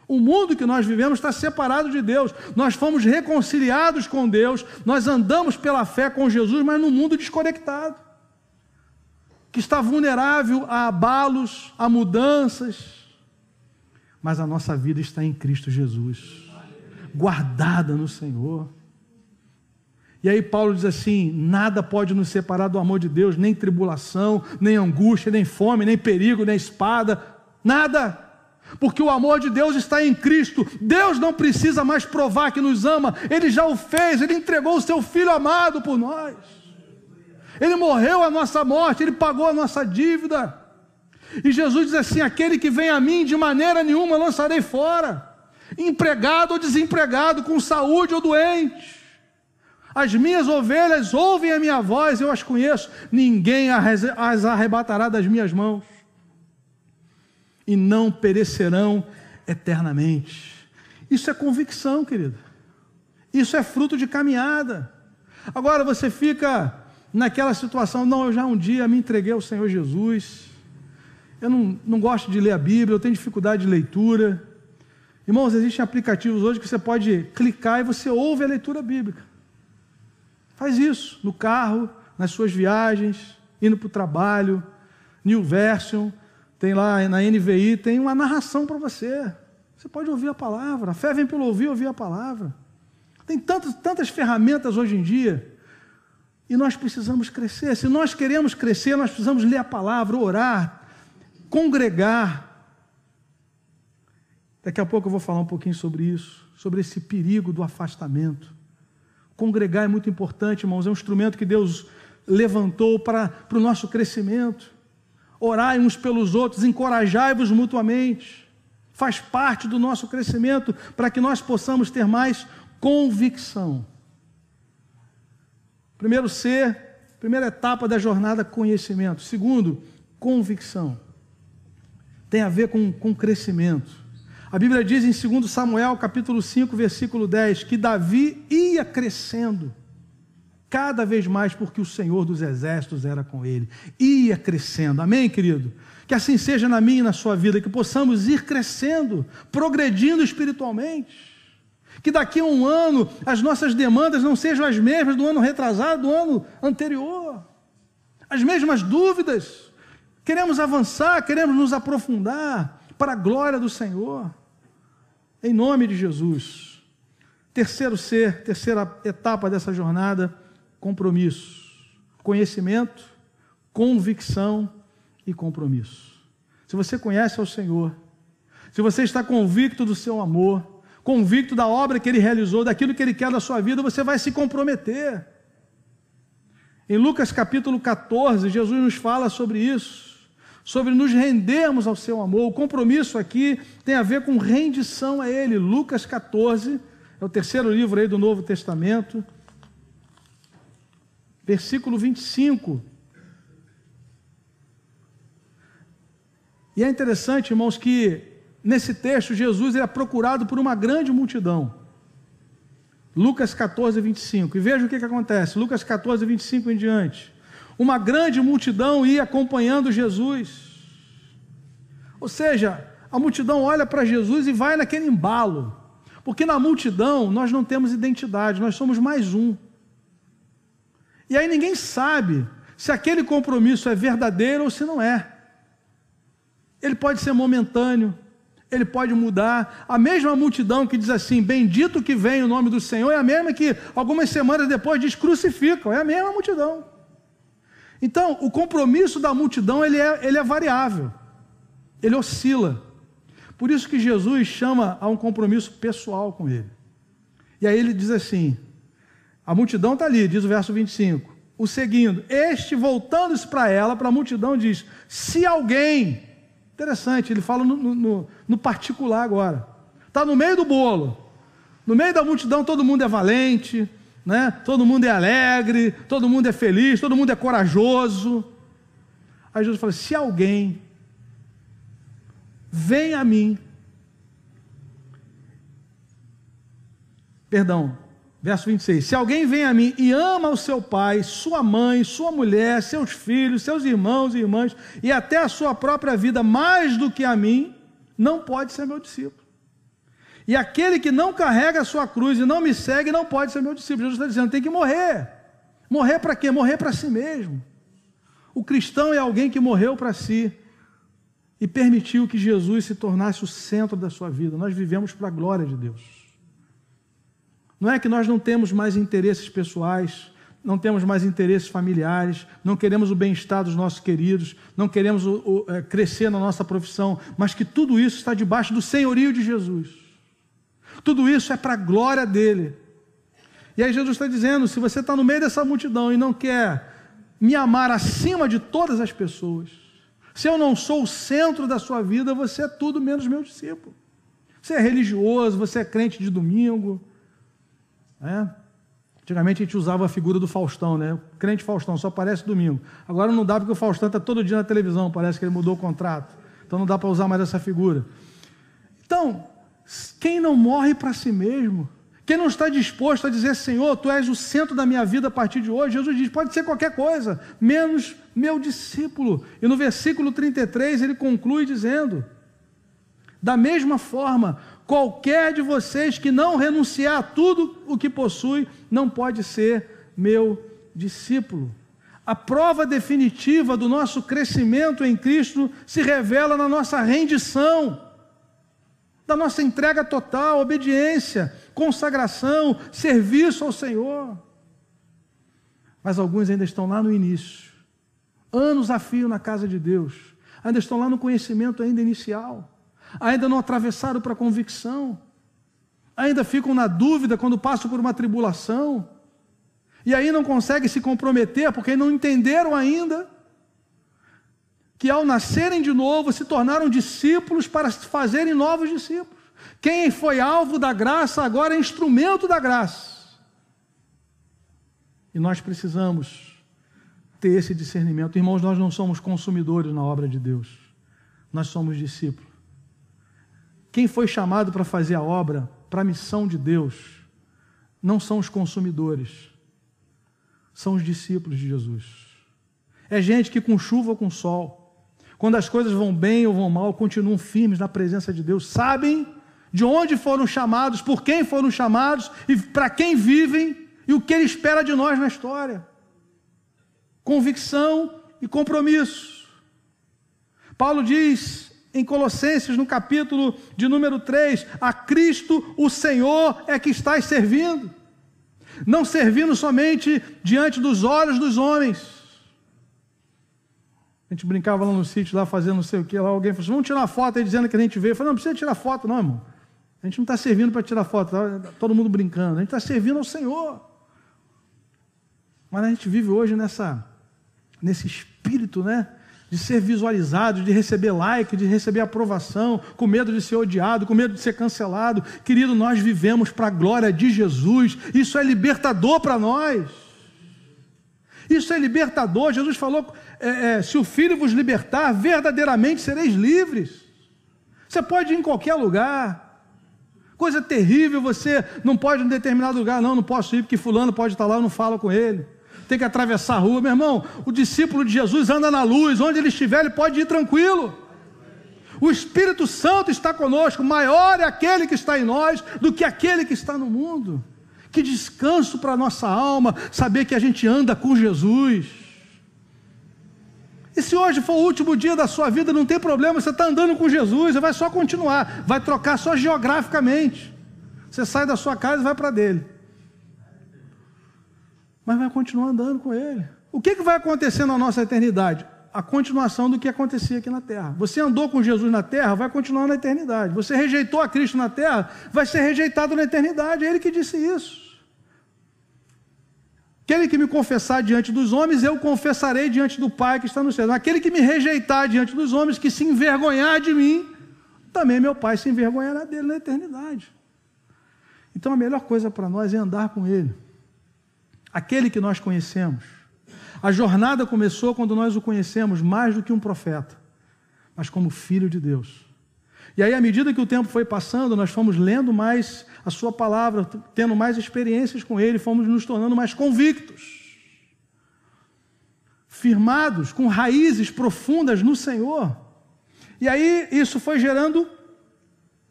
O mundo que nós vivemos está separado de Deus. Nós fomos reconciliados com Deus, nós andamos pela fé com Jesus, mas num mundo desconectado, que está vulnerável a abalos, a mudanças. Mas a nossa vida está em Cristo Jesus, guardada no Senhor. E aí Paulo diz assim: nada pode nos separar do amor de Deus, nem tribulação, nem angústia, nem fome, nem perigo, nem espada, nada. Porque o amor de Deus está em Cristo. Deus não precisa mais provar que nos ama, ele já o fez, ele entregou o seu filho amado por nós. Ele morreu a nossa morte, ele pagou a nossa dívida. E Jesus diz assim: aquele que vem a mim, de maneira nenhuma lançarei fora, empregado ou desempregado, com saúde ou doente. As minhas ovelhas ouvem a minha voz, eu as conheço, ninguém as arrebatará das minhas mãos e não perecerão eternamente. Isso é convicção, querido. Isso é fruto de caminhada. Agora você fica naquela situação, não, eu já um dia me entreguei ao Senhor Jesus. Eu não, não gosto de ler a Bíblia, eu tenho dificuldade de leitura. Irmãos, existem aplicativos hoje que você pode clicar e você ouve a leitura bíblica. Faz isso no carro, nas suas viagens, indo para o trabalho, New Version, tem lá na NVI, tem uma narração para você. Você pode ouvir a palavra. A fé vem pelo ouvir, ouvir a palavra. Tem tantas, tantas ferramentas hoje em dia. E nós precisamos crescer. Se nós queremos crescer, nós precisamos ler a palavra, orar, congregar. Daqui a pouco eu vou falar um pouquinho sobre isso, sobre esse perigo do afastamento. Congregar é muito importante, irmãos, é um instrumento que Deus levantou para, para o nosso crescimento orai uns pelos outros, encorajai-vos mutuamente. Faz parte do nosso crescimento para que nós possamos ter mais convicção. Primeiro, ser, primeira etapa da jornada, conhecimento. Segundo, convicção. Tem a ver com, com crescimento. A Bíblia diz em 2 Samuel, capítulo 5, versículo 10, que Davi ia crescendo cada vez mais porque o Senhor dos Exércitos era com ele. Ia crescendo. Amém, querido? Que assim seja na minha e na sua vida, que possamos ir crescendo, progredindo espiritualmente. Que daqui a um ano as nossas demandas não sejam as mesmas do ano retrasado, do ano anterior. As mesmas dúvidas. Queremos avançar, queremos nos aprofundar para a glória do Senhor. Em nome de Jesus. Terceiro ser, terceira etapa dessa jornada compromisso. Conhecimento, convicção e compromisso. Se você conhece ao Senhor, se você está convicto do seu amor, convicto da obra que ele realizou, daquilo que ele quer da sua vida, você vai se comprometer. Em Lucas capítulo 14, Jesus nos fala sobre isso, sobre nos rendermos ao seu amor. O compromisso aqui tem a ver com rendição a ele. Lucas 14, é o terceiro livro aí do Novo Testamento versículo 25. E é interessante, irmãos, que nesse texto Jesus é procurado por uma grande multidão. Lucas 14, 25. E veja o que, que acontece. Lucas 14, 25 em diante. Uma grande multidão ia acompanhando Jesus. Ou seja, a multidão olha para Jesus e vai naquele embalo. Porque na multidão nós não temos identidade, nós somos mais um. E aí ninguém sabe se aquele compromisso é verdadeiro ou se não é. Ele pode ser momentâneo, ele pode mudar. A mesma multidão que diz assim: Bendito que vem o nome do Senhor, é a mesma que algumas semanas depois diz crucificam, é a mesma multidão. Então, o compromisso da multidão ele é, ele é variável, ele oscila. Por isso que Jesus chama a um compromisso pessoal com ele. E aí ele diz assim: a multidão está ali, diz o verso 25. O seguindo, este voltando-se para ela, para a multidão, diz: Se alguém, interessante, ele fala no, no, no particular agora, está no meio do bolo, no meio da multidão todo mundo é valente, né? todo mundo é alegre, todo mundo é feliz, todo mundo é corajoso. Aí Jesus fala: Se alguém vem a mim, perdão, Verso 26: Se alguém vem a mim e ama o seu pai, sua mãe, sua mulher, seus filhos, seus irmãos e irmãs, e até a sua própria vida mais do que a mim, não pode ser meu discípulo. E aquele que não carrega a sua cruz e não me segue não pode ser meu discípulo. Jesus está dizendo: tem que morrer. Morrer para quê? Morrer para si mesmo. O cristão é alguém que morreu para si e permitiu que Jesus se tornasse o centro da sua vida. Nós vivemos para a glória de Deus. Não é que nós não temos mais interesses pessoais, não temos mais interesses familiares, não queremos o bem-estar dos nossos queridos, não queremos o, o, é, crescer na nossa profissão, mas que tudo isso está debaixo do senhorio de Jesus. Tudo isso é para a glória dele. E aí Jesus está dizendo: se você está no meio dessa multidão e não quer me amar acima de todas as pessoas, se eu não sou o centro da sua vida, você é tudo menos meu discípulo. Você é religioso, você é crente de domingo. É? Antigamente a gente usava a figura do Faustão, né? O crente Faustão só aparece domingo. Agora não dá porque o Faustão está todo dia na televisão, parece que ele mudou o contrato. Então não dá para usar mais essa figura. Então, quem não morre para si mesmo, quem não está disposto a dizer, Senhor, tu és o centro da minha vida a partir de hoje, Jesus diz, pode ser qualquer coisa, menos meu discípulo. E no versículo 33 ele conclui dizendo: Da mesma forma, qualquer de vocês que não renunciar a tudo o que possui, não pode ser meu discípulo. A prova definitiva do nosso crescimento em Cristo se revela na nossa rendição da nossa entrega total, obediência, consagração, serviço ao Senhor. Mas alguns ainda estão lá no início, anos a fio na casa de Deus, ainda estão lá no conhecimento ainda inicial, ainda não atravessaram para a convicção, ainda ficam na dúvida quando passam por uma tribulação, e aí não conseguem se comprometer porque não entenderam ainda que ao nascerem de novo se tornaram discípulos para fazerem novos discípulos. Quem foi alvo da graça agora é instrumento da graça. E nós precisamos ter esse discernimento. Irmãos, nós não somos consumidores na obra de Deus, nós somos discípulos. Quem foi chamado para fazer a obra, para a missão de Deus, não são os consumidores, são os discípulos de Jesus. É gente que com chuva ou com sol, quando as coisas vão bem ou vão mal, continuam firmes na presença de Deus, sabem de onde foram chamados, por quem foram chamados e para quem vivem e o que Ele espera de nós na história. Convicção e compromisso. Paulo diz em Colossenses, no capítulo de número 3, a Cristo o Senhor é que estás servindo, não servindo somente diante dos olhos dos homens, a gente brincava lá no sítio, lá fazendo não sei o que, lá alguém falou assim, vamos tirar foto aí dizendo que a gente veio. Eu falei, não, não precisa tirar foto não, irmão. A gente não está servindo para tirar foto, tá todo mundo brincando. A gente está servindo ao Senhor. Mas a gente vive hoje nessa, nesse espírito, né? De ser visualizado, de receber like, de receber aprovação, com medo de ser odiado, com medo de ser cancelado. Querido, nós vivemos para a glória de Jesus. Isso é libertador para nós. Isso é libertador. Jesus falou: é, é, se o Filho vos libertar, verdadeiramente sereis livres. Você pode ir em qualquer lugar. Coisa terrível, você não pode ir em determinado lugar, não, não posso ir porque fulano pode estar lá, eu não falo com ele. Tem que atravessar a rua, meu irmão. O discípulo de Jesus anda na luz, onde ele estiver, ele pode ir tranquilo. O Espírito Santo está conosco, maior é aquele que está em nós do que aquele que está no mundo. Que descanso para a nossa alma saber que a gente anda com Jesus. E se hoje for o último dia da sua vida, não tem problema, você está andando com Jesus, você vai só continuar, vai trocar só geograficamente. Você sai da sua casa e vai para dele. Mas vai continuar andando com ele. O que, que vai acontecer na nossa eternidade? A continuação do que acontecia aqui na terra. Você andou com Jesus na terra, vai continuar na eternidade. Você rejeitou a Cristo na terra, vai ser rejeitado na eternidade. É ele que disse isso. Aquele que me confessar diante dos homens, eu confessarei diante do Pai que está no céu. Aquele que me rejeitar diante dos homens, que se envergonhar de mim, também meu Pai se envergonhará dele na eternidade. Então a melhor coisa para nós é andar com Ele. Aquele que nós conhecemos. A jornada começou quando nós o conhecemos mais do que um profeta, mas como filho de Deus. E aí, à medida que o tempo foi passando, nós fomos lendo mais a Sua palavra, tendo mais experiências com Ele, fomos nos tornando mais convictos, firmados, com raízes profundas no Senhor. E aí, isso foi gerando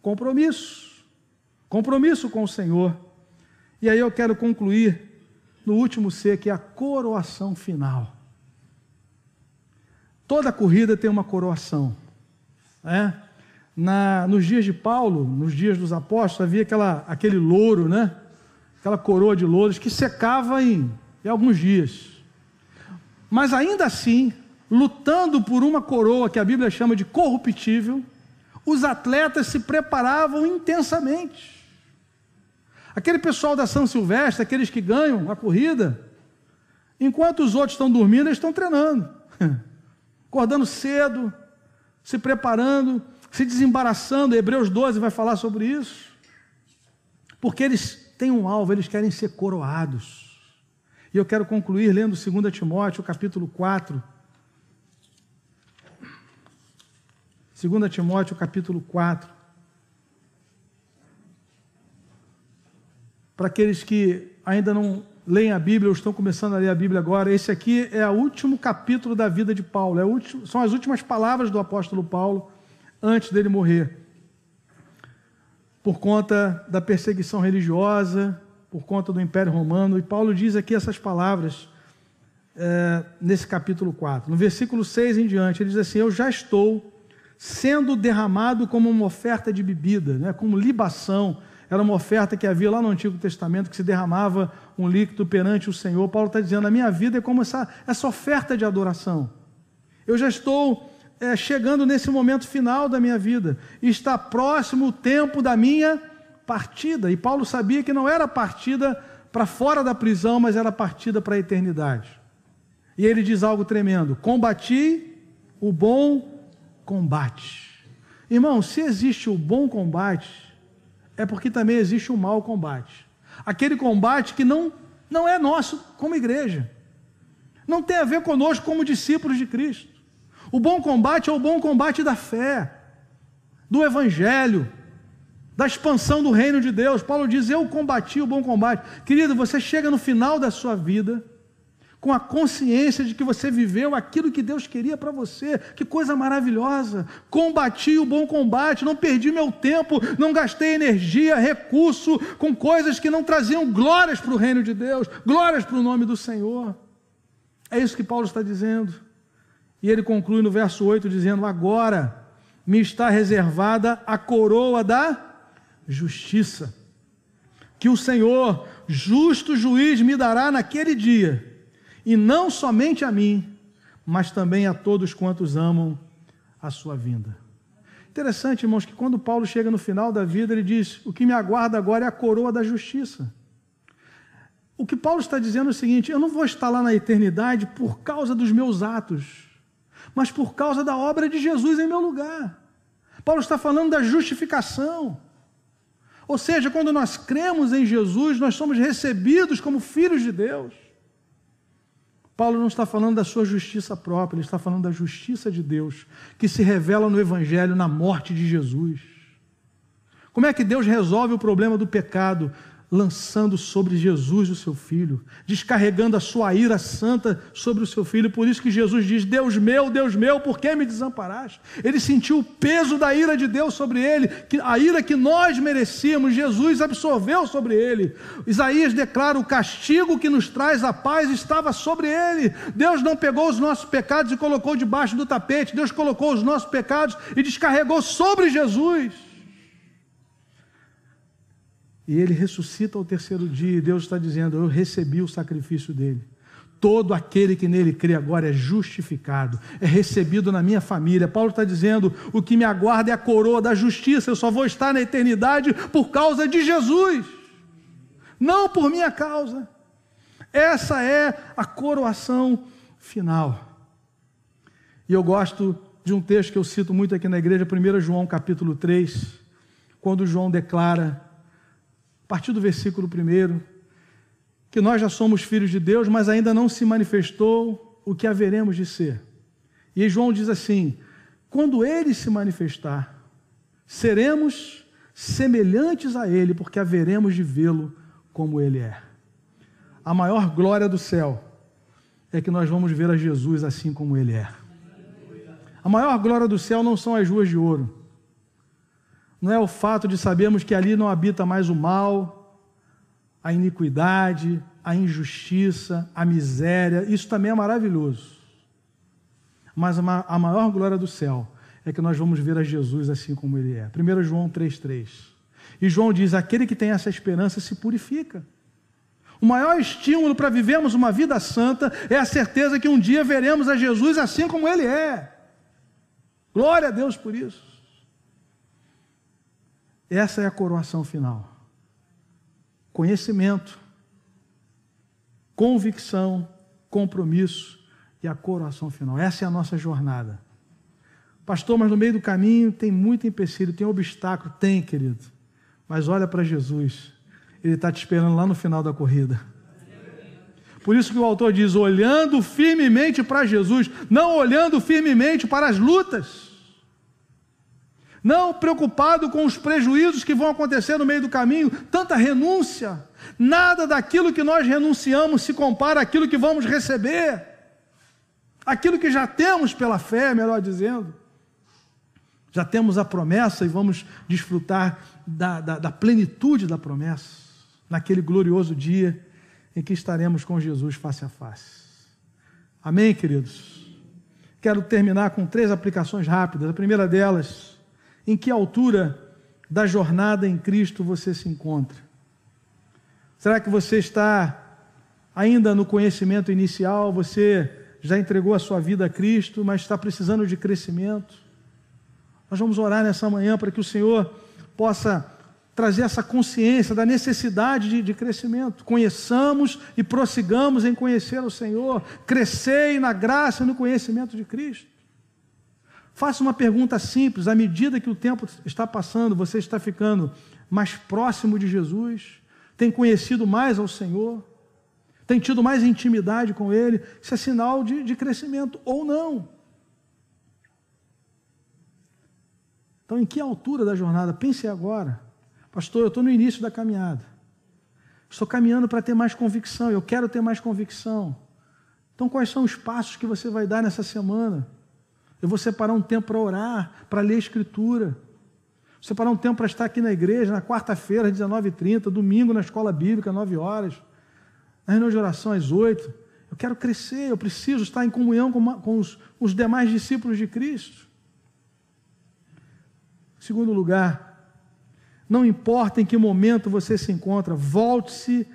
compromisso. compromisso com o Senhor. E aí eu quero concluir no último C, que é a coroação final. Toda corrida tem uma coroação. Né? Na, nos dias de Paulo, nos dias dos apóstolos, havia aquela, aquele louro, né? aquela coroa de louros que secava em, em alguns dias. Mas ainda assim, lutando por uma coroa que a Bíblia chama de corruptível, os atletas se preparavam intensamente. Aquele pessoal da São Silvestre, aqueles que ganham a corrida, enquanto os outros estão dormindo, eles estão treinando, acordando cedo, se preparando, se desembaraçando. Hebreus 12 vai falar sobre isso, porque eles têm um alvo, eles querem ser coroados. E eu quero concluir lendo 2 Timóteo, capítulo 4. 2 Timóteo, capítulo 4. Para aqueles que ainda não leem a Bíblia ou estão começando a ler a Bíblia agora, esse aqui é o último capítulo da vida de Paulo, é último, são as últimas palavras do apóstolo Paulo antes dele morrer. Por conta da perseguição religiosa, por conta do Império Romano, e Paulo diz aqui essas palavras é, nesse capítulo 4. No versículo 6 em diante, ele diz assim: Eu já estou sendo derramado como uma oferta de bebida, né, como libação era uma oferta que havia lá no Antigo Testamento, que se derramava um líquido perante o Senhor. Paulo está dizendo: a minha vida é como essa, essa oferta de adoração. Eu já estou é, chegando nesse momento final da minha vida. Está próximo o tempo da minha partida. E Paulo sabia que não era partida para fora da prisão, mas era partida para a eternidade. E ele diz algo tremendo: combati o bom combate. Irmão, se existe o bom combate, é porque também existe um mau combate. Aquele combate que não, não é nosso como igreja. Não tem a ver conosco como discípulos de Cristo. O bom combate é o bom combate da fé, do evangelho, da expansão do reino de Deus. Paulo diz: Eu combati o bom combate. Querido, você chega no final da sua vida com a consciência de que você viveu aquilo que Deus queria para você. Que coisa maravilhosa! Combati o bom combate, não perdi meu tempo, não gastei energia, recurso com coisas que não traziam glórias para o reino de Deus, glórias para o nome do Senhor. É isso que Paulo está dizendo. E ele conclui no verso 8 dizendo: Agora me está reservada a coroa da justiça, que o Senhor, justo juiz, me dará naquele dia e não somente a mim, mas também a todos quantos amam a sua vinda. Interessante, irmãos, que quando Paulo chega no final da vida, ele diz: O que me aguarda agora é a coroa da justiça. O que Paulo está dizendo é o seguinte: eu não vou estar lá na eternidade por causa dos meus atos, mas por causa da obra de Jesus em meu lugar. Paulo está falando da justificação. Ou seja, quando nós cremos em Jesus, nós somos recebidos como filhos de Deus. Paulo não está falando da sua justiça própria, ele está falando da justiça de Deus, que se revela no Evangelho, na morte de Jesus. Como é que Deus resolve o problema do pecado? Lançando sobre Jesus o seu filho, descarregando a sua ira santa sobre o seu filho. Por isso que Jesus diz: Deus meu, Deus meu, por que me desamparaste? Ele sentiu o peso da ira de Deus sobre ele, a ira que nós merecíamos, Jesus absorveu sobre ele. Isaías declara: o castigo que nos traz a paz estava sobre ele. Deus não pegou os nossos pecados e colocou debaixo do tapete, Deus colocou os nossos pecados e descarregou sobre Jesus. E ele ressuscita ao terceiro dia, e Deus está dizendo: Eu recebi o sacrifício dele. Todo aquele que nele crê agora é justificado, é recebido na minha família. Paulo está dizendo: o que me aguarda é a coroa da justiça, eu só vou estar na eternidade por causa de Jesus, não por minha causa. Essa é a coroação final. E eu gosto de um texto que eu cito muito aqui na igreja, 1 João capítulo 3, quando João declara a partir do versículo 1, que nós já somos filhos de Deus, mas ainda não se manifestou o que haveremos de ser. E João diz assim: quando ele se manifestar, seremos semelhantes a ele, porque haveremos de vê-lo como ele é. A maior glória do céu é que nós vamos ver a Jesus assim como ele é. A maior glória do céu não são as ruas de ouro. Não é o fato de sabermos que ali não habita mais o mal, a iniquidade, a injustiça, a miséria, isso também é maravilhoso. Mas a maior glória do céu é que nós vamos ver a Jesus assim como ele é. 1 João 3,3. E João diz: aquele que tem essa esperança se purifica. O maior estímulo para vivermos uma vida santa é a certeza que um dia veremos a Jesus assim como ele é. Glória a Deus por isso. Essa é a coroação final. Conhecimento, convicção, compromisso e a coroação final. Essa é a nossa jornada. Pastor, mas no meio do caminho tem muito empecilho, tem obstáculo. Tem, querido. Mas olha para Jesus. Ele está te esperando lá no final da corrida. Por isso que o autor diz: olhando firmemente para Jesus, não olhando firmemente para as lutas, não preocupado com os prejuízos que vão acontecer no meio do caminho, tanta renúncia, nada daquilo que nós renunciamos se compara àquilo que vamos receber, aquilo que já temos pela fé, melhor dizendo. Já temos a promessa e vamos desfrutar da, da, da plenitude da promessa, naquele glorioso dia em que estaremos com Jesus face a face. Amém, queridos? Quero terminar com três aplicações rápidas. A primeira delas, em que altura da jornada em Cristo você se encontra? Será que você está ainda no conhecimento inicial? Você já entregou a sua vida a Cristo, mas está precisando de crescimento? Nós vamos orar nessa manhã para que o Senhor possa trazer essa consciência da necessidade de, de, crescimento. Conheçamos e prossigamos em conhecer o Senhor, crescei na graça e no conhecimento de Cristo. Faça uma pergunta simples: à medida que o tempo está passando, você está ficando mais próximo de Jesus? Tem conhecido mais ao Senhor? Tem tido mais intimidade com Ele? Isso é sinal de, de crescimento ou não. Então, em que altura da jornada? Pense agora. Pastor, eu estou no início da caminhada. Estou caminhando para ter mais convicção. Eu quero ter mais convicção. Então, quais são os passos que você vai dar nessa semana? Eu vou separar um tempo para orar, para ler a Escritura. Vou separar um tempo para estar aqui na igreja, na quarta-feira, às 19h30, domingo na escola bíblica, 9 horas, na reunião de oração às 8 Eu quero crescer, eu preciso estar em comunhão com, com os, os demais discípulos de Cristo. Segundo lugar, não importa em que momento você se encontra, volte-se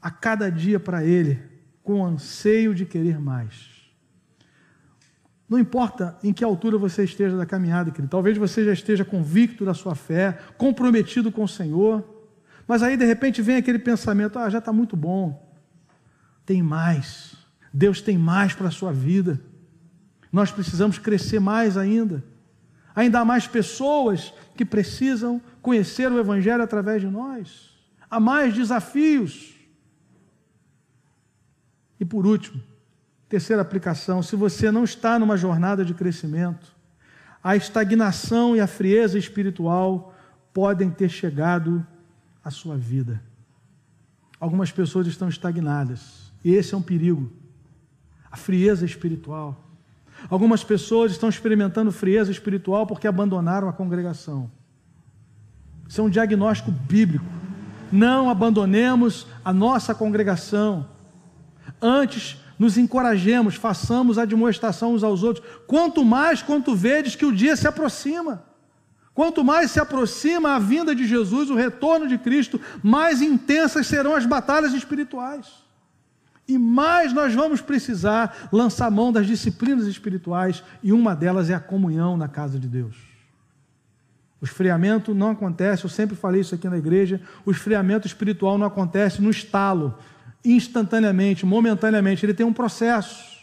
a cada dia para Ele, com anseio de querer mais. Não importa em que altura você esteja da caminhada, querido. Talvez você já esteja convicto da sua fé, comprometido com o Senhor, mas aí de repente vem aquele pensamento: ah, já está muito bom. Tem mais. Deus tem mais para a sua vida. Nós precisamos crescer mais ainda ainda há mais pessoas que precisam conhecer o Evangelho através de nós, há mais desafios. E por último, terceira aplicação: se você não está numa jornada de crescimento, a estagnação e a frieza espiritual podem ter chegado à sua vida. Algumas pessoas estão estagnadas, e esse é um perigo. A frieza espiritual. Algumas pessoas estão experimentando frieza espiritual porque abandonaram a congregação. Isso é um diagnóstico bíblico. Não abandonemos a nossa congregação. Antes, nos encorajemos, façamos a admoestação uns aos outros. Quanto mais quanto vedes que o dia se aproxima. Quanto mais se aproxima a vinda de Jesus, o retorno de Cristo, mais intensas serão as batalhas espirituais. E mais nós vamos precisar lançar mão das disciplinas espirituais, e uma delas é a comunhão na casa de Deus. O esfriamento não acontece, eu sempre falei isso aqui na igreja, o esfriamento espiritual não acontece no estalo, instantaneamente, momentaneamente, ele tem um processo.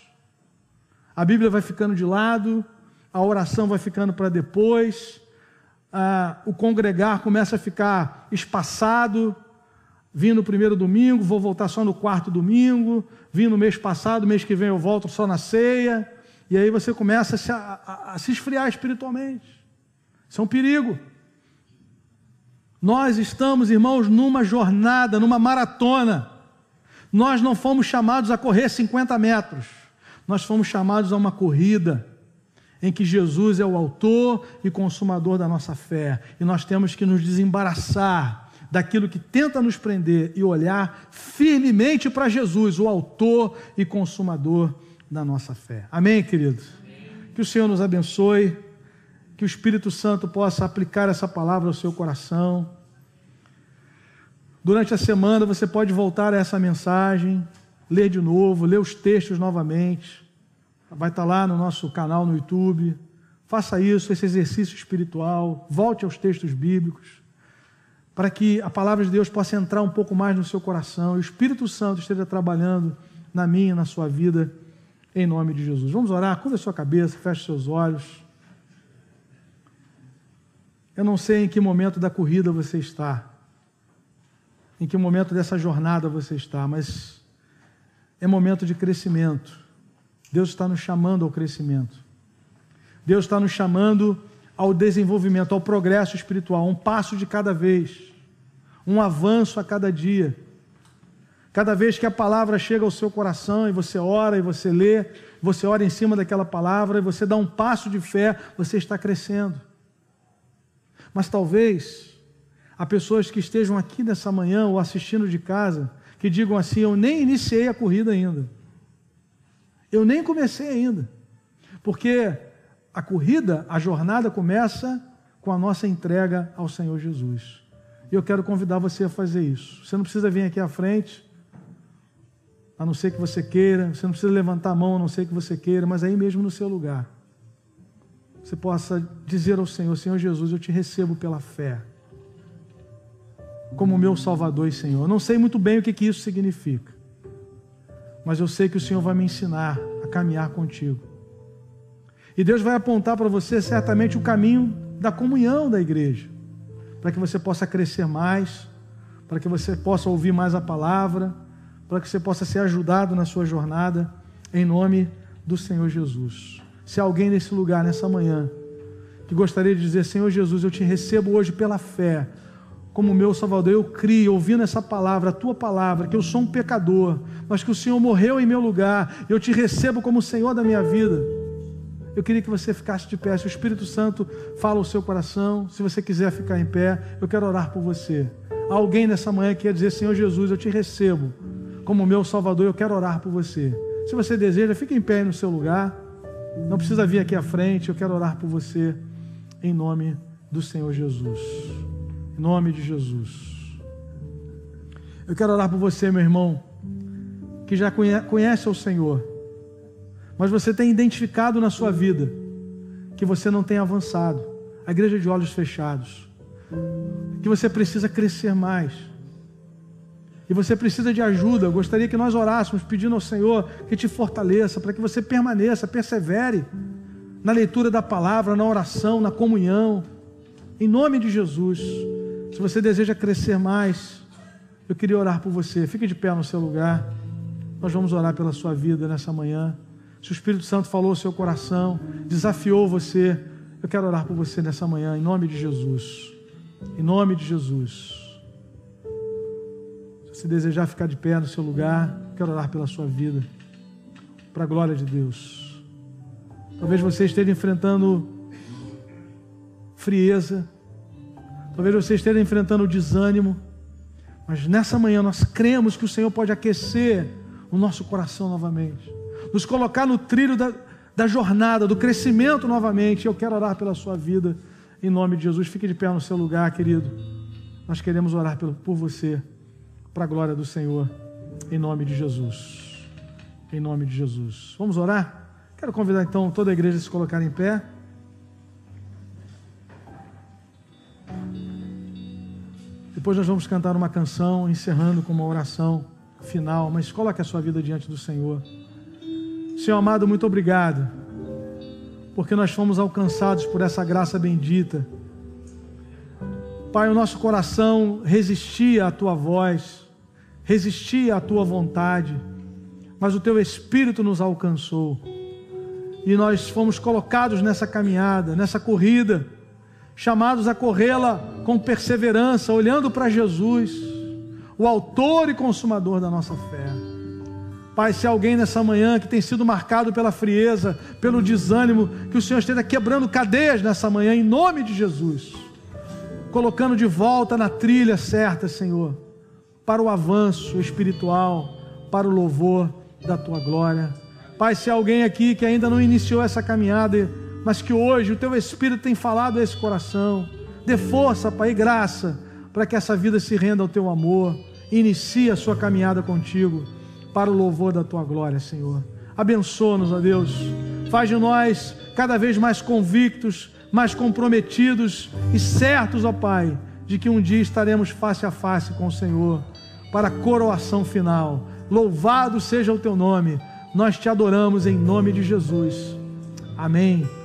A Bíblia vai ficando de lado, a oração vai ficando para depois, a, o congregar começa a ficar espaçado, Vim no primeiro domingo, vou voltar só no quarto domingo. Vim no mês passado, mês que vem eu volto só na ceia. E aí você começa a se, a, a, a se esfriar espiritualmente. Isso é um perigo. Nós estamos, irmãos, numa jornada, numa maratona. Nós não fomos chamados a correr 50 metros. Nós fomos chamados a uma corrida em que Jesus é o autor e consumador da nossa fé, e nós temos que nos desembaraçar daquilo que tenta nos prender e olhar firmemente para Jesus, o autor e consumador da nossa fé. Amém, queridos? Que o Senhor nos abençoe, que o Espírito Santo possa aplicar essa palavra ao seu coração. Durante a semana você pode voltar a essa mensagem, ler de novo, ler os textos novamente. Vai estar lá no nosso canal no YouTube. Faça isso, esse exercício espiritual. Volte aos textos bíblicos para que a palavra de Deus possa entrar um pouco mais no seu coração e o Espírito Santo esteja trabalhando na minha na sua vida, em nome de Jesus. Vamos orar? Curva sua cabeça, feche seus olhos. Eu não sei em que momento da corrida você está, em que momento dessa jornada você está, mas é momento de crescimento. Deus está nos chamando ao crescimento. Deus está nos chamando ao desenvolvimento, ao progresso espiritual, um passo de cada vez, um avanço a cada dia. Cada vez que a palavra chega ao seu coração e você ora e você lê, você ora em cima daquela palavra e você dá um passo de fé, você está crescendo. Mas talvez há pessoas que estejam aqui nessa manhã ou assistindo de casa que digam assim: Eu nem iniciei a corrida ainda. Eu nem comecei ainda. Porque a corrida, a jornada começa com a nossa entrega ao Senhor Jesus. E eu quero convidar você a fazer isso. Você não precisa vir aqui à frente, a não ser que você queira, você não precisa levantar a mão, a não ser que você queira, mas aí mesmo no seu lugar. Você possa dizer ao Senhor: Senhor Jesus, eu te recebo pela fé, como meu Salvador e Senhor. Eu não sei muito bem o que, que isso significa, mas eu sei que o Senhor vai me ensinar a caminhar contigo. E Deus vai apontar para você certamente o caminho da comunhão da igreja, para que você possa crescer mais, para que você possa ouvir mais a palavra, para que você possa ser ajudado na sua jornada, em nome do Senhor Jesus. Se alguém nesse lugar, nessa manhã, que gostaria de dizer: Senhor Jesus, eu te recebo hoje pela fé, como meu Salvador, eu crio, ouvindo essa palavra, a tua palavra, que eu sou um pecador, mas que o Senhor morreu em meu lugar, eu te recebo como Senhor da minha vida. Eu queria que você ficasse de pé. Se o Espírito Santo fala o seu coração, se você quiser ficar em pé, eu quero orar por você. Alguém nessa manhã que quer dizer: Senhor Jesus, eu te recebo como meu Salvador, eu quero orar por você. Se você deseja, fique em pé no seu lugar. Não precisa vir aqui à frente, eu quero orar por você em nome do Senhor Jesus. Em nome de Jesus. Eu quero orar por você, meu irmão, que já conhece o Senhor mas você tem identificado na sua vida que você não tem avançado, a igreja de olhos fechados, que você precisa crescer mais, e você precisa de ajuda. Eu gostaria que nós orássemos pedindo ao Senhor que te fortaleça, para que você permaneça, persevere na leitura da palavra, na oração, na comunhão, em nome de Jesus. Se você deseja crescer mais, eu queria orar por você. Fique de pé no seu lugar. Nós vamos orar pela sua vida nessa manhã. Se o Espírito Santo falou ao seu coração, desafiou você, eu quero orar por você nessa manhã, em nome de Jesus. Em nome de Jesus. Se desejar ficar de pé no seu lugar, quero orar pela sua vida, para a glória de Deus. Talvez você esteja enfrentando frieza, talvez você esteja enfrentando desânimo, mas nessa manhã nós cremos que o Senhor pode aquecer o nosso coração novamente nos colocar no trilho da, da jornada, do crescimento novamente. Eu quero orar pela sua vida, em nome de Jesus. Fique de pé no seu lugar, querido. Nós queremos orar por você, para a glória do Senhor, em nome de Jesus. Em nome de Jesus. Vamos orar? Quero convidar então toda a igreja a se colocar em pé. Depois nós vamos cantar uma canção, encerrando com uma oração final, mas coloque a sua vida diante do Senhor. Senhor amado, muito obrigado, porque nós fomos alcançados por essa graça bendita. Pai, o nosso coração resistia à tua voz, resistia à tua vontade, mas o teu Espírito nos alcançou e nós fomos colocados nessa caminhada, nessa corrida, chamados a corrê-la com perseverança, olhando para Jesus, o Autor e Consumador da nossa fé. Pai, se alguém nessa manhã que tem sido marcado pela frieza, pelo desânimo, que o Senhor esteja quebrando cadeias nessa manhã, em nome de Jesus, colocando de volta na trilha certa, Senhor, para o avanço espiritual, para o louvor da tua glória. Pai, se alguém aqui que ainda não iniciou essa caminhada, mas que hoje o teu Espírito tem falado a esse coração, dê força, Pai, e graça, para que essa vida se renda ao teu amor, inicie a sua caminhada contigo para o louvor da tua glória, Senhor. Abençoa-nos, ó Deus. Faz de nós cada vez mais convictos, mais comprometidos e certos, ó Pai, de que um dia estaremos face a face com o Senhor para a coroação final. Louvado seja o teu nome. Nós te adoramos em nome de Jesus. Amém.